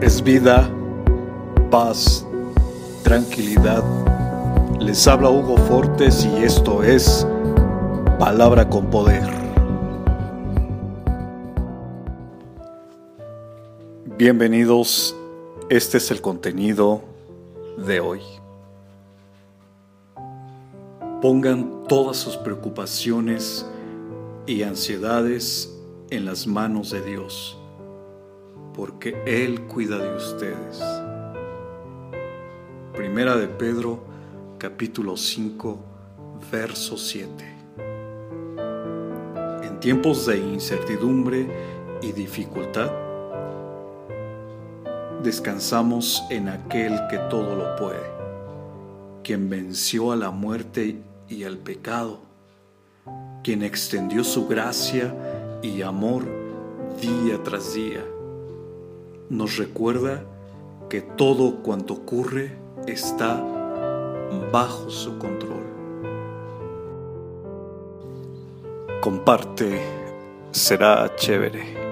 es vida, paz, tranquilidad. Les habla Hugo Fortes y esto es Palabra con Poder. Bienvenidos, este es el contenido de hoy. Pongan todas sus preocupaciones y ansiedades en las manos de Dios porque Él cuida de ustedes. Primera de Pedro, capítulo 5, verso 7. En tiempos de incertidumbre y dificultad, descansamos en aquel que todo lo puede, quien venció a la muerte y al pecado, quien extendió su gracia y amor día tras día nos recuerda que todo cuanto ocurre está bajo su control. Comparte, será chévere.